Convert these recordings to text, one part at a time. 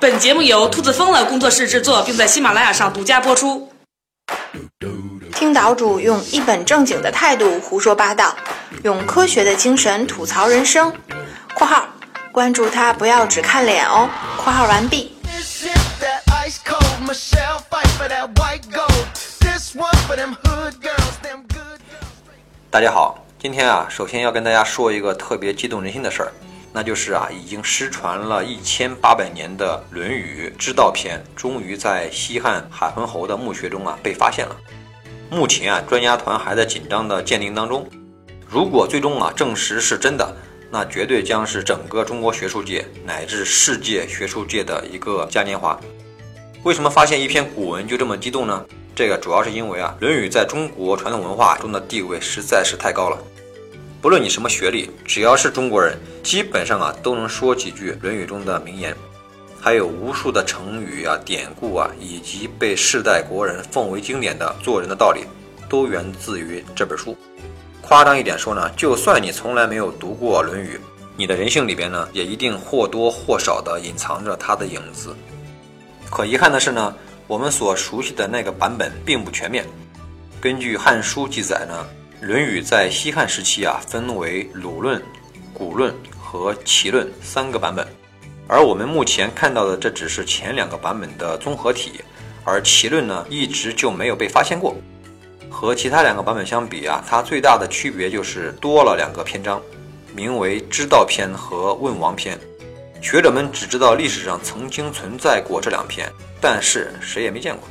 本节目由兔子疯了工作室制作，并在喜马拉雅上独家播出。听岛主用一本正经的态度胡说八道，用科学的精神吐槽人生。（括号关注他，不要只看脸哦。）（括号完毕。）大家好，今天啊，首先要跟大家说一个特别激动人心的事儿。那就是啊，已经失传了一千八百年的《论语》之道篇，终于在西汉海昏侯的墓穴中啊被发现了。目前啊，专家团还在紧张的鉴定当中。如果最终啊证实是真的，那绝对将是整个中国学术界乃至世界学术界的一个嘉年华。为什么发现一篇古文就这么激动呢？这个主要是因为啊，《论语》在中国传统文化中的地位实在是太高了。不论你什么学历，只要是中国人，基本上啊都能说几句《论语》中的名言，还有无数的成语啊、典故啊，以及被世代国人奉为经典的做人的道理，都源自于这本书。夸张一点说呢，就算你从来没有读过《论语》，你的人性里边呢，也一定或多或少的隐藏着它的影子。可遗憾的是呢，我们所熟悉的那个版本并不全面。根据《汉书》记载呢。《论语》在西汉时期啊，分为鲁论、古论和齐论三个版本，而我们目前看到的这只是前两个版本的综合体，而齐论呢一直就没有被发现过。和其他两个版本相比啊，它最大的区别就是多了两个篇章，名为《知道篇》和《问王篇》。学者们只知道历史上曾经存在过这两篇，但是谁也没见过。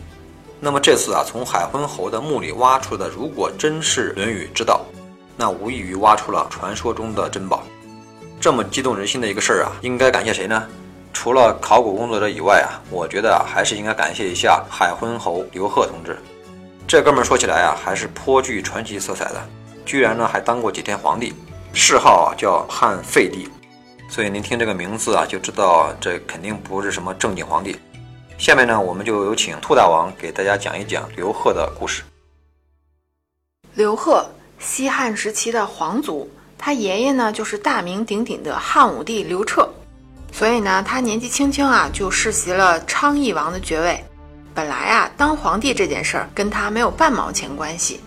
那么这次啊，从海昏侯的墓里挖出的，如果真是《论语》之道，那无异于挖出了传说中的珍宝。这么激动人心的一个事儿啊，应该感谢谁呢？除了考古工作者以外啊，我觉得啊，还是应该感谢一下海昏侯刘贺同志。这哥们儿说起来啊，还是颇具传奇色彩的，居然呢还当过几天皇帝，谥号啊叫汉废帝。所以您听这个名字啊，就知道这肯定不是什么正经皇帝。下面呢，我们就有请兔大王给大家讲一讲刘贺的故事。刘贺，西汉时期的皇族，他爷爷呢就是大名鼎鼎的汉武帝刘彻，所以呢，他年纪轻轻啊就世袭了昌邑王的爵位。本来啊，当皇帝这件事儿跟他没有半毛钱关系，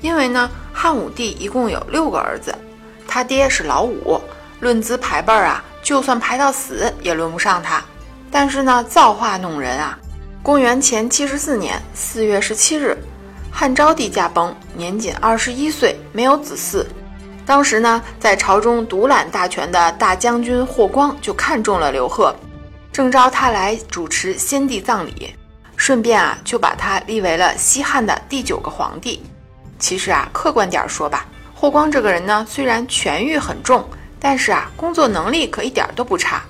因为呢，汉武帝一共有六个儿子，他爹是老五，论资排辈儿啊，就算排到死也轮不上他。但是呢，造化弄人啊！公元前七十四年四月十七日，汉昭帝驾崩，年仅二十一岁，没有子嗣。当时呢，在朝中独揽大权的大将军霍光就看中了刘贺，正召他来主持先帝葬礼，顺便啊，就把他立为了西汉的第九个皇帝。其实啊，客观点说吧，霍光这个人呢，虽然权欲很重，但是啊，工作能力可一点都不差。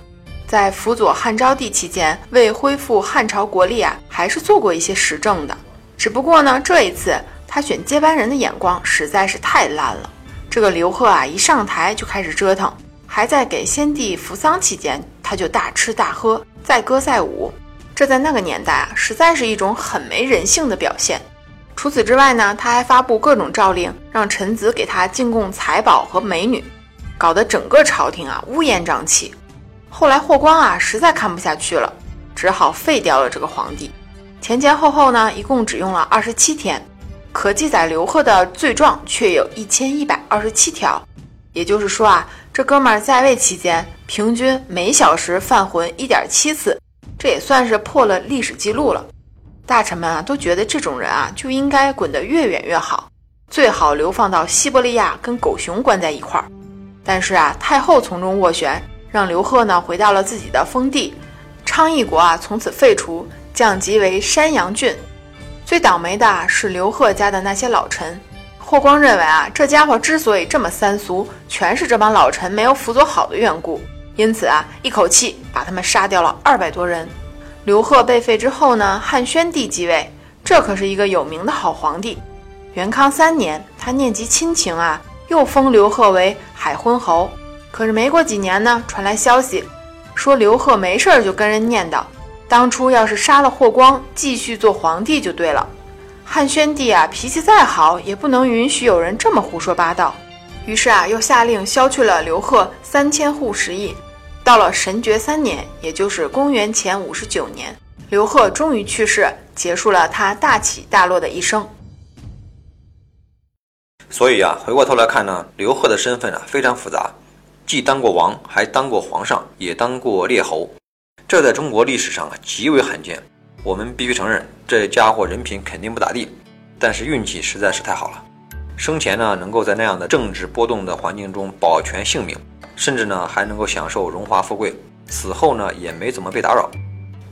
在辅佐汉昭帝期间，为恢复汉朝国力啊，还是做过一些实政的。只不过呢，这一次他选接班人的眼光实在是太烂了。这个刘贺啊，一上台就开始折腾，还在给先帝扶丧期间，他就大吃大喝，载歌载舞。这在那个年代啊，实在是一种很没人性的表现。除此之外呢，他还发布各种诏令，让臣子给他进贡财宝和美女，搞得整个朝廷啊乌烟瘴气。后来霍光啊实在看不下去了，只好废掉了这个皇帝。前前后后呢，一共只用了二十七天，可记载刘贺的罪状却有一千一百二十七条。也就是说啊，这哥们儿在位期间，平均每小时犯浑一点七次，这也算是破了历史记录了。大臣们啊都觉得这种人啊就应该滚得越远越好，最好流放到西伯利亚跟狗熊关在一块儿。但是啊，太后从中斡旋。让刘贺呢回到了自己的封地，昌邑国啊从此废除，降级为山阳郡。最倒霉的是刘贺家的那些老臣。霍光认为啊，这家伙之所以这么三俗，全是这帮老臣没有辅佐好的缘故。因此啊，一口气把他们杀掉了二百多人。刘贺被废之后呢，汉宣帝继位，这可是一个有名的好皇帝。元康三年，他念及亲情啊，又封刘贺为海昏侯。可是没过几年呢，传来消息，说刘贺没事儿就跟人念叨，当初要是杀了霍光，继续做皇帝就对了。汉宣帝啊，脾气再好，也不能允许有人这么胡说八道。于是啊，又下令削去了刘贺三千户食邑，到了神爵三年，也就是公元前五十九年，刘贺终于去世，结束了他大起大落的一生。所以啊，回过头来看呢，刘贺的身份啊非常复杂，既当过王，还当过皇上，也当过列侯，这在中国历史上啊极为罕见。我们必须承认，这家伙人品肯定不咋地，但是运气实在是太好了。生前呢，能够在那样的政治波动的环境中保全性命。甚至呢还能够享受荣华富贵，死后呢也没怎么被打扰。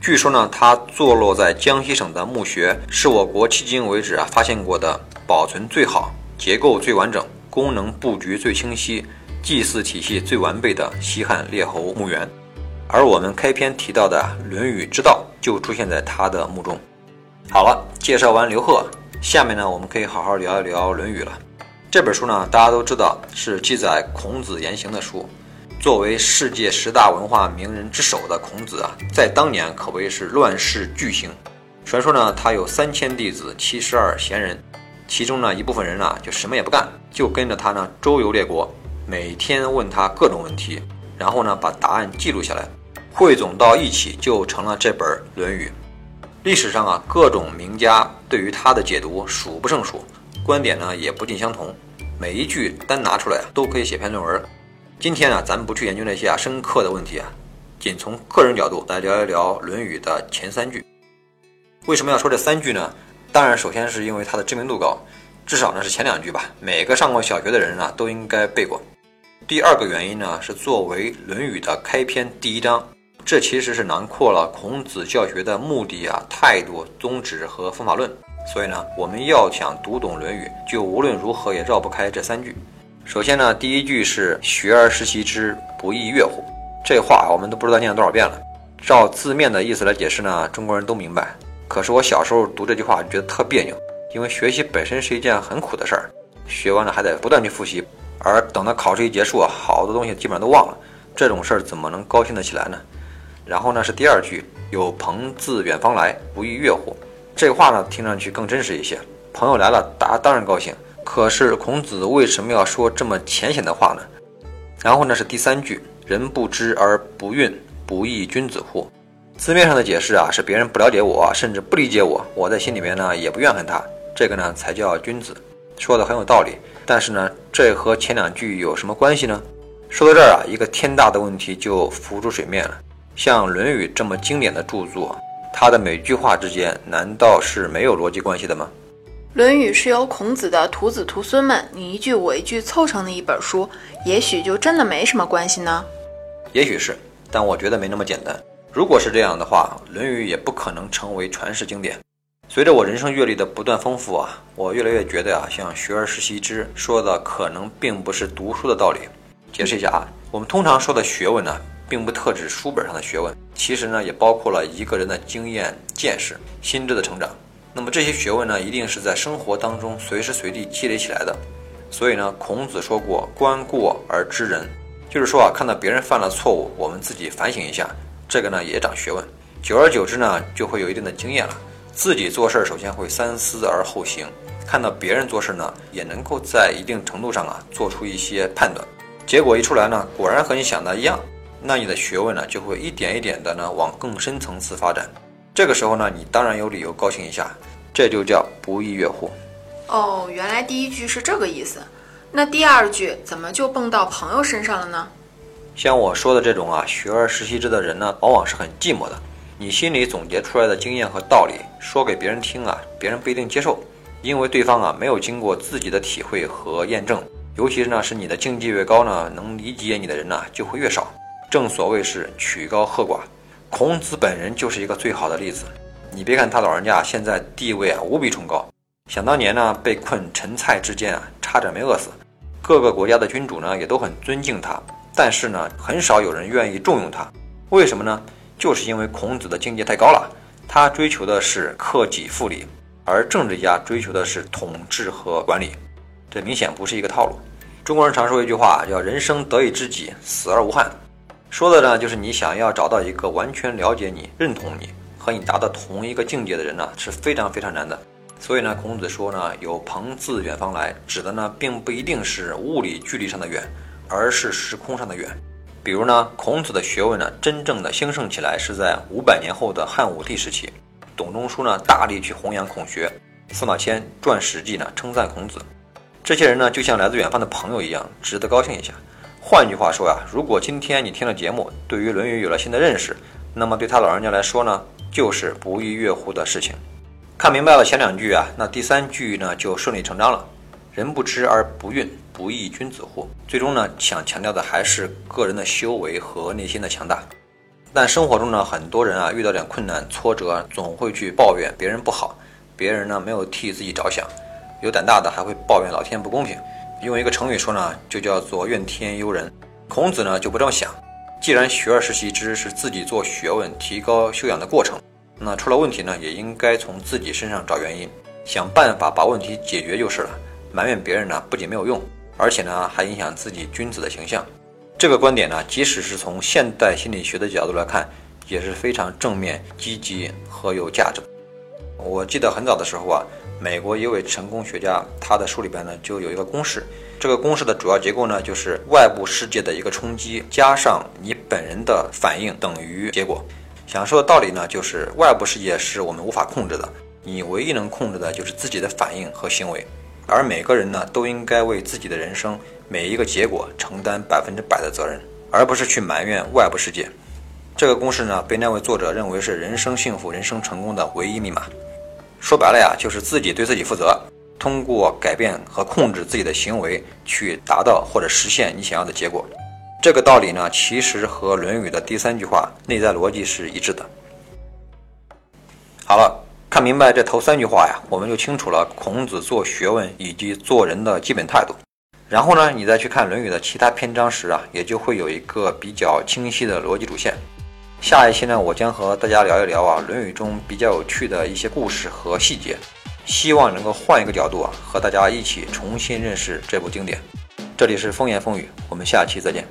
据说呢他坐落在江西省的墓穴，是我国迄今为止啊发现过的保存最好、结构最完整、功能布局最清晰、祭祀体系最完备的西汉列侯墓园。而我们开篇提到的《论语之道》就出现在他的墓中。好了，介绍完刘贺，下面呢我们可以好好聊一聊《论语》了。这本书呢，大家都知道是记载孔子言行的书。作为世界十大文化名人之首的孔子啊，在当年可谓是乱世巨星。传说呢，他有三千弟子，七十二贤人，其中呢一部分人啊就什么也不干，就跟着他呢周游列国，每天问他各种问题，然后呢把答案记录下来，汇总到一起就成了这本《论语》。历史上啊，各种名家对于他的解读数不胜数，观点呢也不尽相同。每一句单拿出来都可以写篇论文。今天啊，咱们不去研究那些啊深刻的问题啊，仅从个人角度来聊一聊《论语》的前三句。为什么要说这三句呢？当然，首先是因为它的知名度高，至少呢是前两句吧，每个上过小学的人啊都应该背过。第二个原因呢，是作为《论语》的开篇第一章，这其实是囊括了孔子教学的目的啊、态度、宗旨和方法论。所以呢，我们要想读懂《论语》，就无论如何也绕不开这三句。首先呢，第一句是“学而时习之，不亦说乎”。这话我们都不知道念了多少遍了。照字面的意思来解释呢，中国人都明白。可是我小时候读这句话就觉得特别扭，因为学习本身是一件很苦的事儿，学完了还得不断去复习，而等到考试一结束啊，好多东西基本上都忘了。这种事儿怎么能高兴得起来呢？然后呢是第二句“有朋自远方来，不亦乐乎”。这话呢，听上去更真实一些。朋友来了，大家当然高兴。可是孔子为什么要说这么浅显的话呢？然后呢是第三句：“人不知而不愠，不亦君子乎？”字面上的解释啊，是别人不了解我，甚至不理解我，我在心里面呢也不怨恨他，这个呢才叫君子。说的很有道理。但是呢，这和前两句有什么关系呢？说到这儿啊，一个天大的问题就浮出水面了。像《论语》这么经典的著作。它的每句话之间难道是没有逻辑关系的吗？《论语》是由孔子的徒子徒孙们你一句我一句凑成的一本书，也许就真的没什么关系呢？也许是，但我觉得没那么简单。如果是这样的话，《论语》也不可能成为传世经典。随着我人生阅历的不断丰富啊，我越来越觉得啊，像“学而时习之”说的可能并不是读书的道理。解释一下啊，我们通常说的学问呢。并不特指书本上的学问，其实呢，也包括了一个人的经验、见识、心智的成长。那么这些学问呢，一定是在生活当中随时随地积累起来的。所以呢，孔子说过“观过而知人”，就是说啊，看到别人犯了错误，我们自己反省一下，这个呢也长学问。久而久之呢，就会有一定的经验了。自己做事儿首先会三思而后行，看到别人做事呢，也能够在一定程度上啊做出一些判断。结果一出来呢，果然和你想的一样。那你的学问呢，就会一点一点的呢往更深层次发展。这个时候呢，你当然有理由高兴一下，这就叫不亦乐乎。哦，原来第一句是这个意思。那第二句怎么就蹦到朋友身上了呢？像我说的这种啊，学而时习之的人呢，往往是很寂寞的。你心里总结出来的经验和道理，说给别人听啊，别人不一定接受，因为对方啊没有经过自己的体会和验证。尤其是呢，是你的境界越高呢，能理解你的人呢就会越少。正所谓是曲高和寡，孔子本人就是一个最好的例子。你别看他老人家现在地位啊无比崇高，想当年呢被困陈蔡之间啊，差点没饿死。各个国家的君主呢也都很尊敬他，但是呢很少有人愿意重用他。为什么呢？就是因为孔子的境界太高了，他追求的是克己复礼，而政治家追求的是统治和管理，这明显不是一个套路。中国人常说一句话，叫“人生得以知己，死而无憾”。说的呢，就是你想要找到一个完全了解你、认同你、和你达到同一个境界的人呢，是非常非常难的。所以呢，孔子说呢，有朋自远方来，指的呢，并不一定是物理距离上的远，而是时空上的远。比如呢，孔子的学问呢，真正的兴盛起来是在五百年后的汉武帝时期。董仲舒呢，大力去弘扬孔学；司马迁撰《史记》呢，称赞孔子。这些人呢，就像来自远方的朋友一样，值得高兴一下。换句话说呀，如果今天你听了节目，对于《论语》有了新的认识，那么对他老人家来说呢，就是不亦乐乎的事情。看明白了前两句啊，那第三句呢，就顺理成章了。人不知而不愠，不亦君子乎？最终呢，想强调的还是个人的修为和内心的强大。但生活中呢，很多人啊，遇到点困难、挫折，总会去抱怨别人不好，别人呢没有替自己着想。有胆大的还会抱怨老天不公平。用一个成语说呢，就叫做怨天尤人。孔子呢就不这么想，既然学而时习之是自己做学问、提高修养的过程，那出了问题呢，也应该从自己身上找原因，想办法把问题解决就是了。埋怨别人呢，不仅没有用，而且呢还影响自己君子的形象。这个观点呢，即使是从现代心理学的角度来看，也是非常正面、积极和有价值的。我记得很早的时候啊。美国一位成功学家，他的书里边呢就有一个公式，这个公式的主要结构呢就是外部世界的一个冲击加上你本人的反应等于结果。想说的道理呢就是外部世界是我们无法控制的，你唯一能控制的就是自己的反应和行为。而每个人呢都应该为自己的人生每一个结果承担百分之百的责任，而不是去埋怨外部世界。这个公式呢被那位作者认为是人生幸福、人生成功的唯一密码。说白了呀，就是自己对自己负责，通过改变和控制自己的行为，去达到或者实现你想要的结果。这个道理呢，其实和《论语》的第三句话内在逻辑是一致的。好了，看明白这头三句话呀，我们就清楚了孔子做学问以及做人的基本态度。然后呢，你再去看《论语》的其他篇章时啊，也就会有一个比较清晰的逻辑主线。下一期呢，我将和大家聊一聊啊《论语》中比较有趣的一些故事和细节，希望能够换一个角度啊，和大家一起重新认识这部经典。这里是风言风语，我们下期再见。